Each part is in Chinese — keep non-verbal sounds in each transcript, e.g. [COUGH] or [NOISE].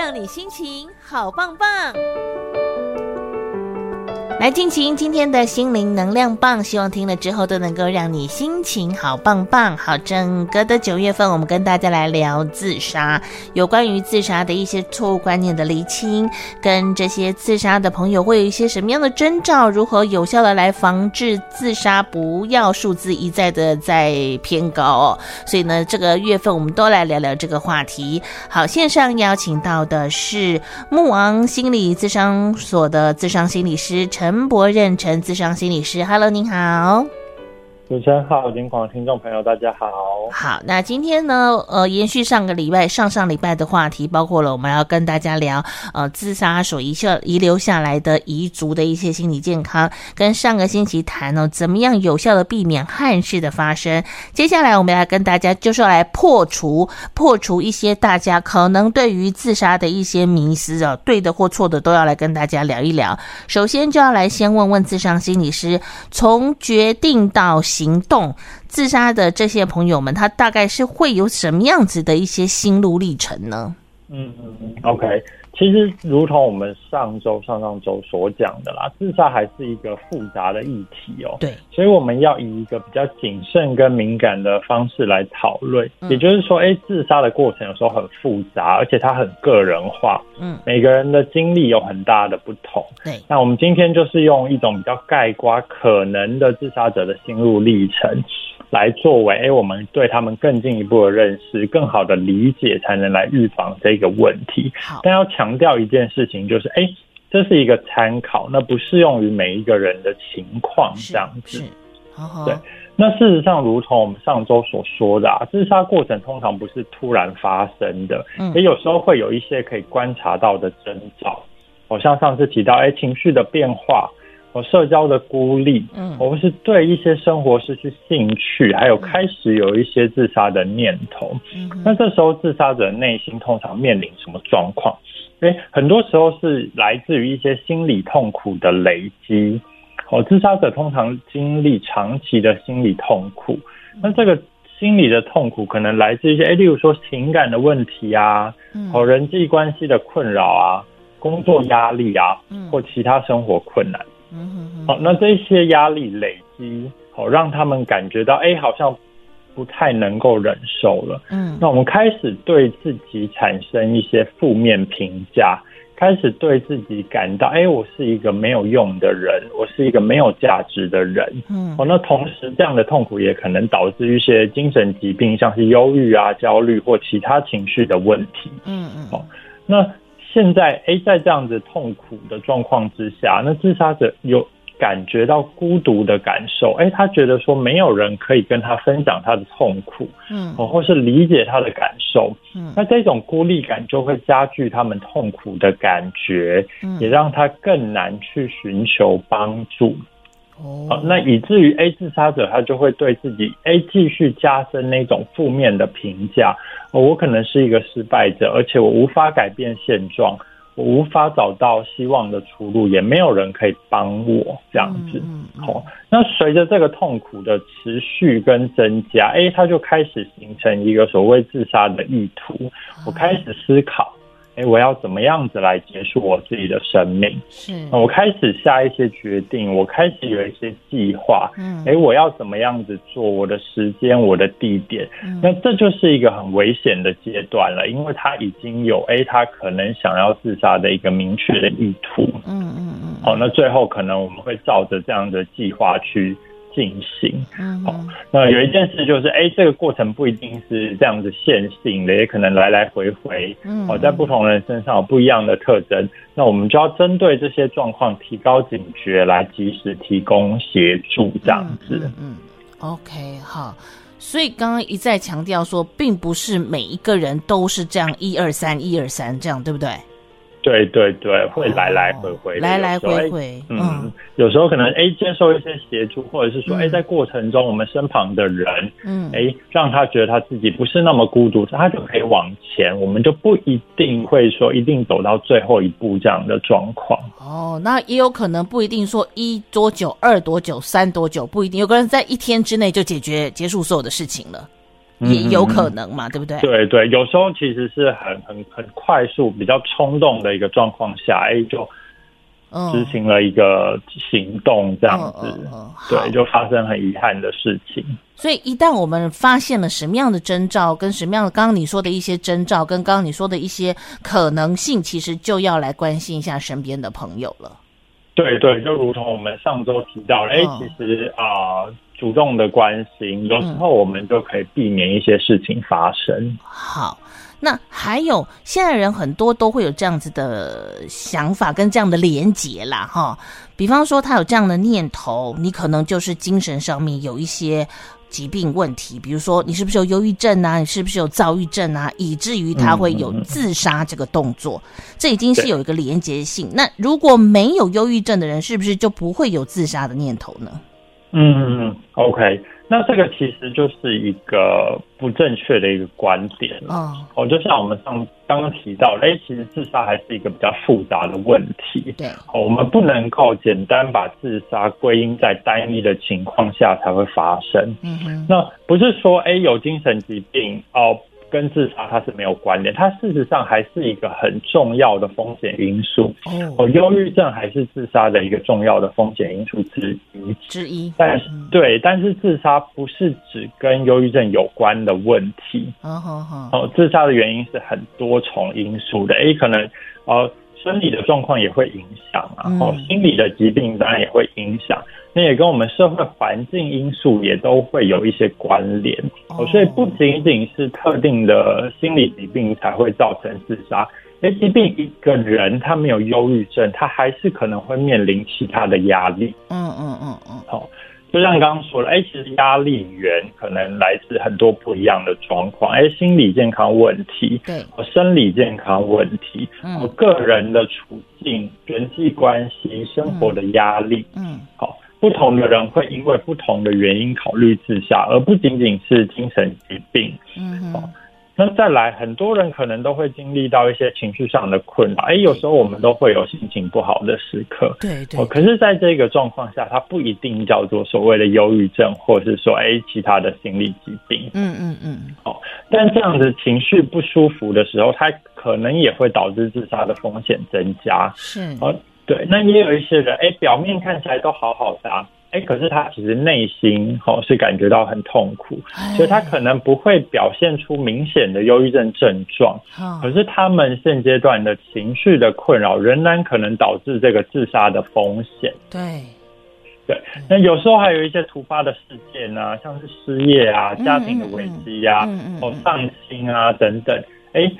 让你心情好棒棒。来进行今天的心灵能量棒，希望听了之后都能够让你心情好棒棒。好，整个的九月份，我们跟大家来聊自杀，有关于自杀的一些错误观念的厘清，跟这些自杀的朋友会有一些什么样的征兆，如何有效的来防治自杀，不要数字一再的在偏高哦。所以呢，这个月份我们都来聊聊这个话题。好，线上邀请到的是慕昂心理咨商所的咨商心理师陈。陈博任，陈自商心理师，Hello，您好。主持人好，林广听众朋友大家好。好，那今天呢，呃，延续上个礼拜、上上礼拜的话题，包括了我们要跟大家聊，呃，自杀所遗下遗留下来的遗族的一些心理健康，跟上个星期谈呢，怎么样有效的避免憾事的发生。接下来我们要跟大家就是要来破除、破除一些大家可能对于自杀的一些迷思啊，对的或错的都要来跟大家聊一聊。首先就要来先问问咨商心理师，从决定到行动自杀的这些朋友们，他大概是会有什么样子的一些心路历程呢？嗯嗯嗯，OK。其实，如同我们上周、上上周所讲的啦，自杀还是一个复杂的议题哦。对，所以我们要以一个比较谨慎跟敏感的方式来讨论。也就是说，哎，自杀的过程有时候很复杂，而且它很个人化。嗯，每个人的经历有很大的不同。对，那我们今天就是用一种比较概括可能的自杀者的心路历程。来作为哎，我们对他们更进一步的认识，更好的理解，才能来预防这个问题。好，但要强调一件事情，就是哎，这是一个参考，那不适用于每一个人的情况，这样子。好好对，那事实上，如同我们上周所说的啊，自杀过程通常不是突然发生的，嗯，也有时候会有一些可以观察到的征兆。好像上次提到，哎，情绪的变化。我社交的孤立，嗯，我们是对一些生活失去兴趣，还有开始有一些自杀的念头。嗯，那这时候自杀者内心通常面临什么状况？诶，很多时候是来自于一些心理痛苦的累积。哦，自杀者通常经历长期的心理痛苦，那这个心理的痛苦可能来自一些，诶，例如说情感的问题啊，哦，人际关系的困扰啊，工作压力啊，或其他生活困难。嗯哼哼，好，那这些压力累积，好，让他们感觉到，哎，好像不太能够忍受了。嗯，那我们开始对自己产生一些负面评价，开始对自己感到，哎，我是一个没有用的人，我是一个没有价值的人。嗯，好，那同时这样的痛苦也可能导致一些精神疾病，像是忧郁啊、焦虑或其他情绪的问题。嗯嗯，好，那。现在，诶，在这样子痛苦的状况之下，那自杀者有感觉到孤独的感受，诶，他觉得说没有人可以跟他分享他的痛苦，嗯，或是理解他的感受，嗯，那这种孤立感就会加剧他们痛苦的感觉，嗯，也让他更难去寻求帮助。哦，那以至于 A 自杀者他就会对自己 A 继续加深那种负面的评价，我可能是一个失败者，而且我无法改变现状，我无法找到希望的出路，也没有人可以帮我这样子。好，那随着这个痛苦的持续跟增加，A 他就开始形成一个所谓自杀的意图，我开始思考。哎，我要怎么样子来结束我自己的生命？是，我开始下一些决定，我开始有一些计划。嗯，哎，我要怎么样子做？我的时间，我的地点，嗯，那这就是一个很危险的阶段了，因为他已经有哎，他可能想要自杀的一个明确的意图。嗯嗯嗯。好，那最后可能我们会照着这样的计划去。进行，好，那有一件事就是，哎，这个过程不一定是这样子线性的，也可能来来回回，嗯，好，在不同人身上有不一样的特征，那我们就要针对这些状况提高警觉，来及时提供协助，这样子。嗯，嗯，OK，好，所以刚刚一再强调说，并不是每一个人都是这样一二三一二三这样，对不对？对对对，会来来回回，来来回回。嗯，嗯，有时候可能哎，接受一些协助，或者是说哎，在过程中我们身旁的人，嗯，哎，让他觉得他自己不是那么孤独，他就可以往前，我们就不一定会说一定走到最后一步这样的状况。哦，那也有可能不一定说一多久，二多久，三多久，不一定，有个人在一天之内就解决结束所有的事情了。也有可能嘛，嗯、对不对？对对，有时候其实是很很很快速、比较冲动的一个状况下，哎，就执行了一个行动，这样子，对，就发生很遗憾的事情。所以，一旦我们发现了什么样的征兆，跟什么样的刚刚你说的一些征兆，跟刚刚你说的一些可能性，其实就要来关心一下身边的朋友了。对对，就如同我们上周提到了，哎、嗯，其实啊。呃主动的关心，有时候我们就可以避免一些事情发生。嗯、好，那还有现在人很多都会有这样子的想法跟这样的连结啦，哈。比方说他有这样的念头，你可能就是精神上面有一些疾病问题，比如说你是不是有忧郁症啊？你是不是有躁郁症啊？以至于他会有自杀这个动作，嗯、这已经是有一个连结性。那如果没有忧郁症的人，是不是就不会有自杀的念头呢？嗯，OK，那这个其实就是一个不正确的一个观点了。哦，就像我们上刚刚提到，哎，其实自杀还是一个比较复杂的问题。对，我们不能够简单把自杀归因在单一的情况下才会发生。嗯哼，那不是说哎有精神疾病哦。跟自杀它是没有关联，它事实上还是一个很重要的风险因素。哦，忧郁症还是自杀的一个重要的风险因素之一之一。但是，对，但是自杀不是只跟忧郁症有关的问题。哦哦，自杀的原因是很多重因素的。诶，可能呃。生理的状况也会影响啊，然后心理的疾病当然也会影响，那也跟我们社会环境因素也都会有一些关联。哦，所以不仅仅是特定的心理疾病才会造成自杀，哎，即便一个人他没有忧郁症，他还是可能会面临其他的压力。嗯嗯嗯嗯，好。就像刚刚说了，哎，其实压力源可能来自很多不一样的状况，哎，心理健康问题，对，生理健康问题，嗯，个人的处境、人际关系、生活的压力，嗯，好，不同的人会因为不同的原因考虑自杀，而不仅仅是精神疾病，嗯好。那再来，很多人可能都会经历到一些情绪上的困扰。哎，有时候我们都会有心情不好的时刻。对对。可是，在这个状况下，它不一定叫做所谓的忧郁症，或者是说，哎，其他的心理疾病。嗯嗯嗯。哦，但这样子情绪不舒服的时候，它可能也会导致自杀的风险增加。是。哦，对。那也有一些人，哎，表面看起来都好好的啊。哎，可是他其实内心哦是感觉到很痛苦，所以他可能不会表现出明显的忧郁症症状。可是他们现阶段的情绪的困扰，仍然可能导致这个自杀的风险。对，对。那有时候还有一些突发的事件啊，像是失业啊、家庭的危机呀、哦丧亲啊等等。哎，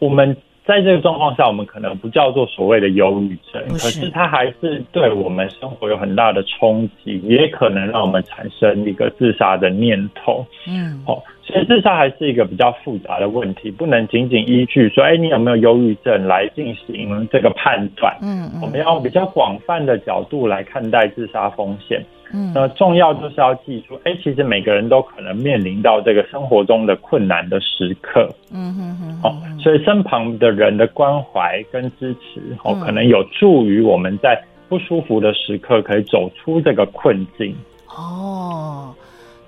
我们。在这个状况下，我们可能不叫做所谓的忧郁症，可是它还是对我们生活有很大的冲击，也可能让我们产生一个自杀的念头。嗯，哦，所以自杀还是一个比较复杂的问题，不能仅仅依据说，哎，你有没有忧郁症来进行这个判断。嗯，我们要用比较广泛的角度来看待自杀风险。嗯，那重要就是要记住，哎，其实每个人都可能面临到这个生活中的困难的时刻。嗯哼哼，哦，所以身旁的人的关怀跟支持，哦，可能有助于我们在不舒服的时刻可以走出这个困境。哦，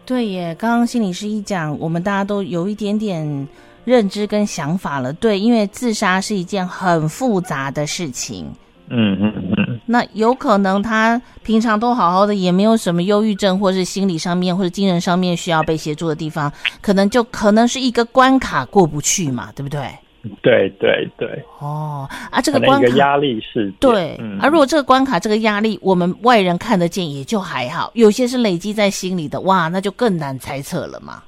对耶，刚刚心理师一讲，我们大家都有一点点认知跟想法了。对，因为自杀是一件很复杂的事情。嗯嗯嗯，那有可能他平常都好好的，也没有什么忧郁症，或是心理上面或者精神上面需要被协助的地方，可能就可能是一个关卡过不去嘛，对不对？对对对。哦，啊，这个关卡压力是。对，嗯、啊，如果这个关卡这个压力我们外人看得见，也就还好；有些是累积在心里的，哇，那就更难猜测了嘛。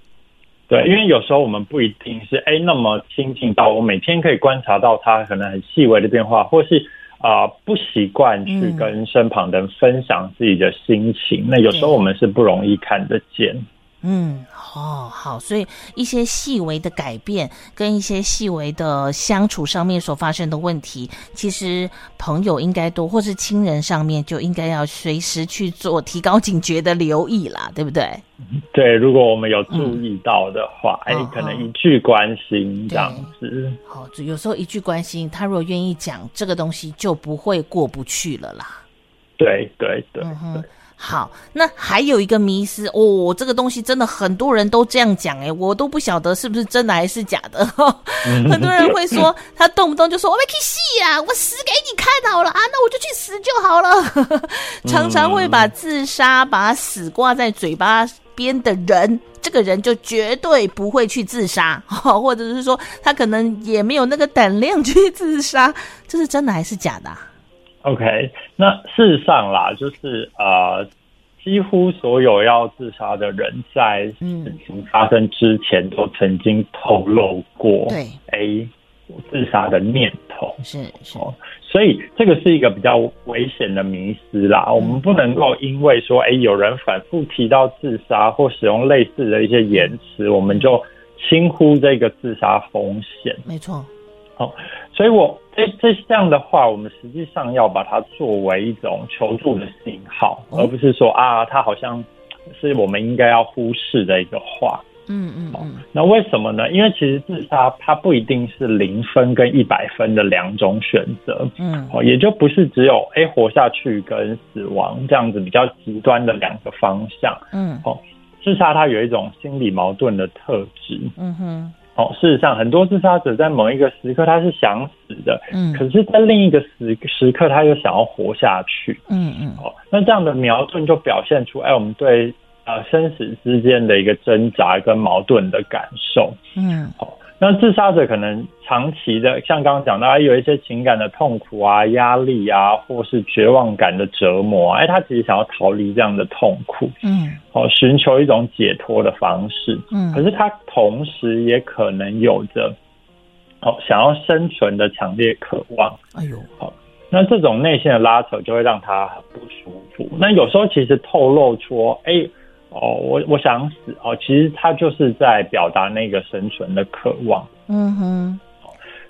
对，因为有时候我们不一定是哎那么亲近到我每天可以观察到他可能很细微的变化，或是。啊、呃，不习惯去跟身旁的人分享自己的心情，嗯、那有时候我们是不容易看得见。嗯，哦，好，所以一些细微的改变跟一些细微的相处上面所发生的问题，其实朋友应该多，或是亲人上面就应该要随时去做提高警觉的留意啦，对不对？对，如果我们有注意到的话，哎、嗯，可能一句关心这样子。好，有时候一句关心，他如果愿意讲这个东西，就不会过不去了啦。对对对。对对嗯好，那还有一个迷思哦，这个东西真的很多人都这样讲哎，我都不晓得是不是真的还是假的。很多人会说，他动不动就说我没去死啊，我死给你看好了啊，那我就去死就好了。常常会把自杀、把死挂在嘴巴边的人，这个人就绝对不会去自杀，[LAUGHS] 或者是说他可能也没有那个胆量去自杀，这是真的还是假的啊？OK，那事实上啦，就是呃，几乎所有要自杀的人，在事情发生之前都曾经透露过对 A 自杀的念头，是是，所以这个是一个比较危险的迷思啦。嗯、我们不能够因为说，哎，有人反复提到自杀或使用类似的一些言辞，我们就轻忽这个自杀风险。没错。哦，所以我这这这样的话，我们实际上要把它作为一种求助的信号，而不是说啊，它好像是我们应该要忽视的一个话。嗯嗯嗯。那为什么呢？因为其实自杀它不一定是零分跟一百分的两种选择。嗯。哦，也就不是只有哎活下去跟死亡这样子比较极端的两个方向。嗯。哦，自杀它有一种心理矛盾的特质。嗯哼。哦，事实上，很多自杀者在某一个时刻他是想死的，嗯，可是，在另一个时时刻他又想要活下去，嗯嗯，哦，那这样的矛盾就表现出，哎，我们对呃生死之间的一个挣扎跟矛盾的感受，嗯，好。那自杀者可能长期的，像刚刚讲到，有一些情感的痛苦啊、压力啊，或是绝望感的折磨，哎，他其实想要逃离这样的痛苦，嗯，哦，寻求一种解脱的方式，嗯，可是他同时也可能有着，哦，想要生存的强烈渴望，哎呦，好，那这种内心的拉扯就会让他很不舒服。那有时候其实透露出，哎。哦，我我想死哦，其实他就是在表达那个生存的渴望。嗯哼，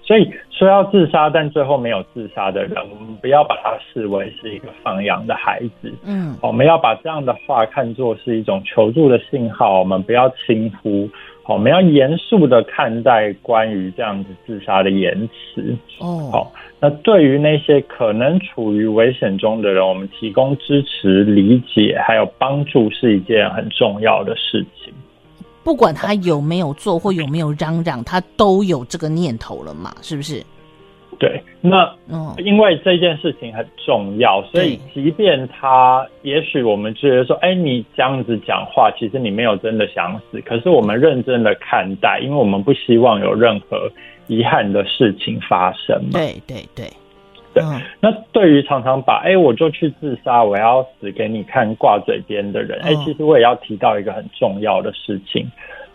所以说要自杀，但最后没有自杀的人，我们不要把他视为是一个放养的孩子。嗯，我们要把这样的话看作是一种求助的信号，我们不要轻忽。我们要严肃的看待关于这样子自杀的言辞。哦，好，那对于那些可能处于危险中的人，我们提供支持、理解还有帮助是一件很重要的事情。不管他有没有做或有没有嚷嚷，他都有这个念头了嘛？是不是？对，那因为这件事情很重要，所以即便他，也许我们觉得说，哎，你这样子讲话，其实你没有真的想死，可是我们认真的看待，因为我们不希望有任何遗憾的事情发生嘛。对对对，对。那对于常常把，哎，我就去自杀，我要死给你看挂嘴边的人，哎，其实我也要提到一个很重要的事情。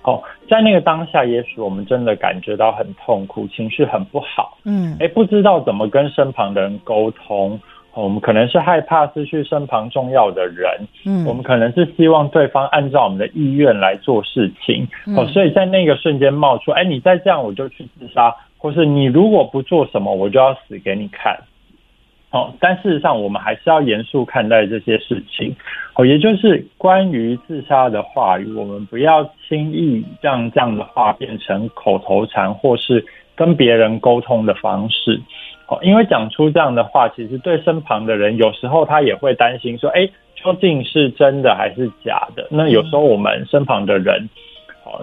哦，在那个当下，也许我们真的感觉到很痛苦，情绪很不好。嗯，哎，不知道怎么跟身旁的人沟通。哦，我们可能是害怕失去身旁重要的人。嗯，我们可能是希望对方按照我们的意愿来做事情。哦，所以在那个瞬间冒出，哎，你再这样我就去自杀，或是你如果不做什么，我就要死给你看。哦，但事实上，我们还是要严肃看待这些事情。哦，也就是关于自杀的话语，我们不要轻易让这样的话变成口头禅，或是跟别人沟通的方式。哦，因为讲出这样的话，其实对身旁的人，有时候他也会担心说，哎，究竟是真的还是假的？那有时候我们身旁的人。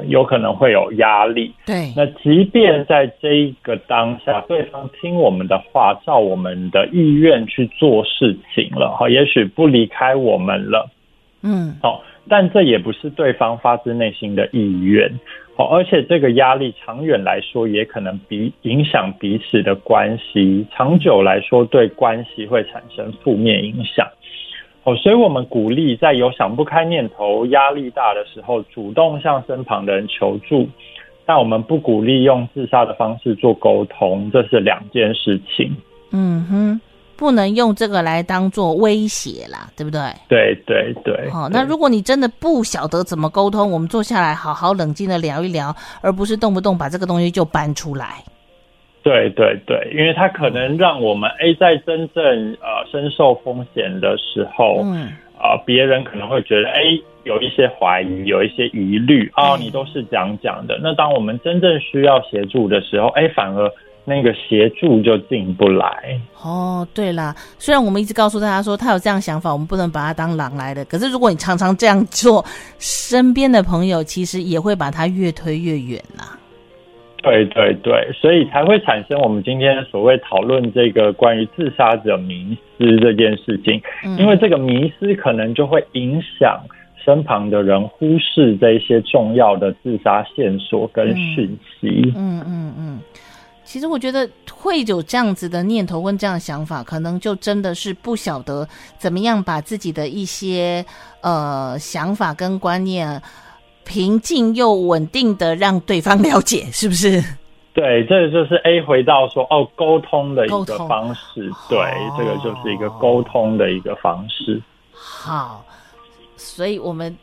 有可能会有压力。对，那即便在这一个当下，对方听我们的话，照我们的意愿去做事情了，哈，也许不离开我们了，嗯，好，但这也不是对方发自内心的意愿，好，而且这个压力长远来说，也可能比影响彼此的关系，长久来说对关系会产生负面影响。哦，所以我们鼓励在有想不开念头、压力大的时候，主动向身旁的人求助，但我们不鼓励用自杀的方式做沟通，这是两件事情。嗯哼，不能用这个来当做威胁啦，对不对？对对对。哦，那如果你真的不晓得怎么沟通，我们坐下来好好冷静的聊一聊，而不是动不动把这个东西就搬出来。对对对，因为它可能让我们 A 在真正呃深受风险的时候，嗯啊、呃，别人可能会觉得诶有一些怀疑，有一些疑虑啊、哦，你都是讲讲的。那当我们真正需要协助的时候，诶反而那个协助就进不来。哦，对啦，虽然我们一直告诉大家说他有这样想法，我们不能把他当狼来的。可是如果你常常这样做，身边的朋友其实也会把他越推越远呐。对对对，所以才会产生我们今天所谓讨论这个关于自杀者迷失这件事情，嗯，因为这个迷失可能就会影响身旁的人忽视这些重要的自杀线索跟讯息。嗯嗯嗯，其实我觉得会有这样子的念头跟这样的想法，可能就真的是不晓得怎么样把自己的一些呃想法跟观念。平静又稳定的让对方了解，是不是？对，这个就是 A 回到说哦，沟通的一个方式。对，哦，这个就是一个沟通的一个方式。好，所以我们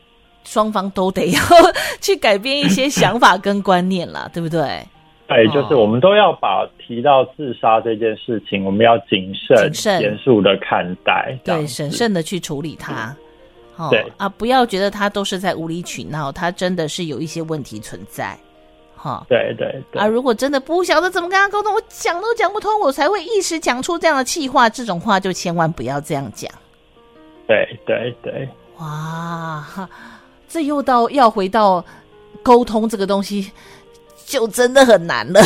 双方都得要 [LAUGHS] 去改变一些想法跟观念了，对不对？对，就是我们都要把提到自杀这件事情，我们要谨慎、谨慎、严肃的看待，对，审慎的去处理它。哦、对啊，不要觉得他都是在无理取闹，他真的是有一些问题存在。哈、哦，对对对。啊，如果真的不晓得怎么跟他沟通，我讲都讲不通，我才会一时讲出这样的气话。这种话就千万不要这样讲。对对对。哇，这又到要回到沟通这个东西。就真的很难了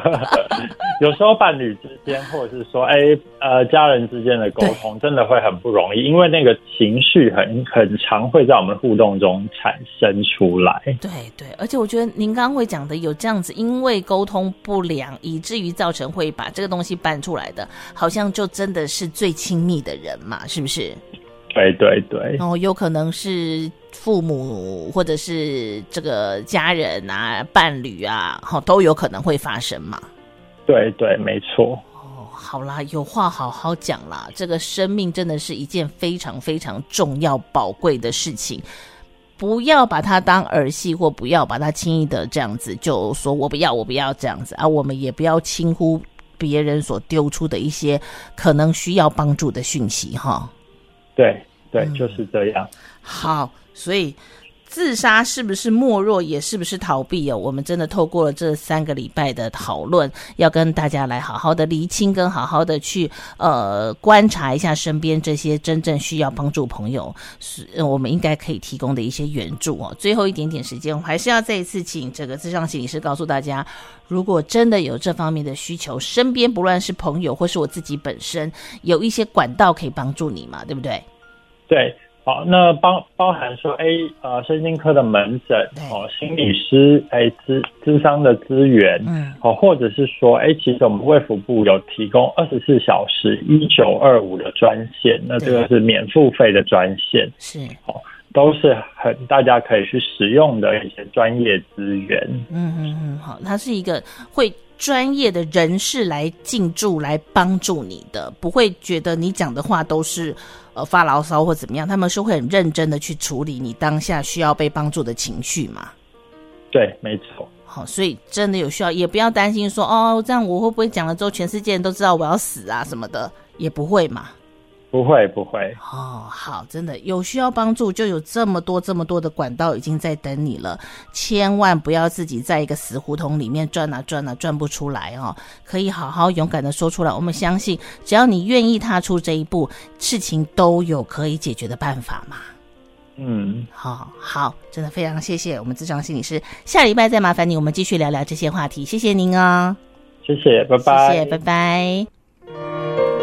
[LAUGHS] 有时候伴侣之间，或者是说，哎，呃，家人之间的沟通，真的会很不容易，因为那个情绪很很常会在我们互动中产生出来。对对，而且我觉得您刚刚会讲的有这样子，因为沟通不良，以至于造成会把这个东西搬出来的，好像就真的是最亲密的人嘛，是不是？对对对，然后有可能是父母或者是这个家人啊、伴侣啊，好都有可能会发生嘛。对对，没错。哦，好啦，有话好好讲啦。这个生命真的是一件非常非常重要、宝贵的事情，不要把它当儿戏，或不要把它轻易的这样子就说“我不要，我不要”这样子啊。我们也不要轻忽别人所丢出的一些可能需要帮助的讯息，哈。对对，就是这样。嗯，好，所以自杀是不是懦弱，也是不是逃避哦？我们真的透过了这三个礼拜的讨论，要跟大家来好好的厘清，跟好好的去呃观察一下身边这些真正需要帮助朋友，是我们应该可以提供的一些援助哦。最后一点点时间，我还是要再一次请这个咨商心理师告诉大家，如果真的有这方面的需求，身边不论是朋友或是我自己本身，有一些管道可以帮助你嘛，对不对？对，好，那包包含说，哎，呃，身心科的门诊，哦，心理师，哎，咨咨商的资源，嗯，哦，或者是说，哎，其实我们卫福部有提供二十四小时一九二五的专线，那这个是免付费的专线，是，哦，都是很大家可以去使用的一些专业资源，嗯嗯嗯，好，它是一个会。专业的人士来进驻，来帮助你的，不会觉得你讲的话都是呃发牢骚或怎么样，他们是会很认真的去处理你当下需要被帮助的情绪嘛？对，没错。好，所以真的有需要，也不要担心说哦，这样我会不会讲了之后，全世界人都知道我要死啊什么的，也不会嘛。不会不会哦，好，真的有需要帮助，就有这么多这么多的管道已经在等你了，千万不要自己在一个死胡同里面转啊转啊转不出来哦，可以好好勇敢的说出来，我们相信只要你愿意踏出这一步，事情都有可以解决的办法嘛。嗯，好好，真的非常谢谢我们智商心理师，下礼拜再麻烦你，我们继续聊聊这些话题，谢谢您哦，谢谢，拜拜，谢谢，拜拜。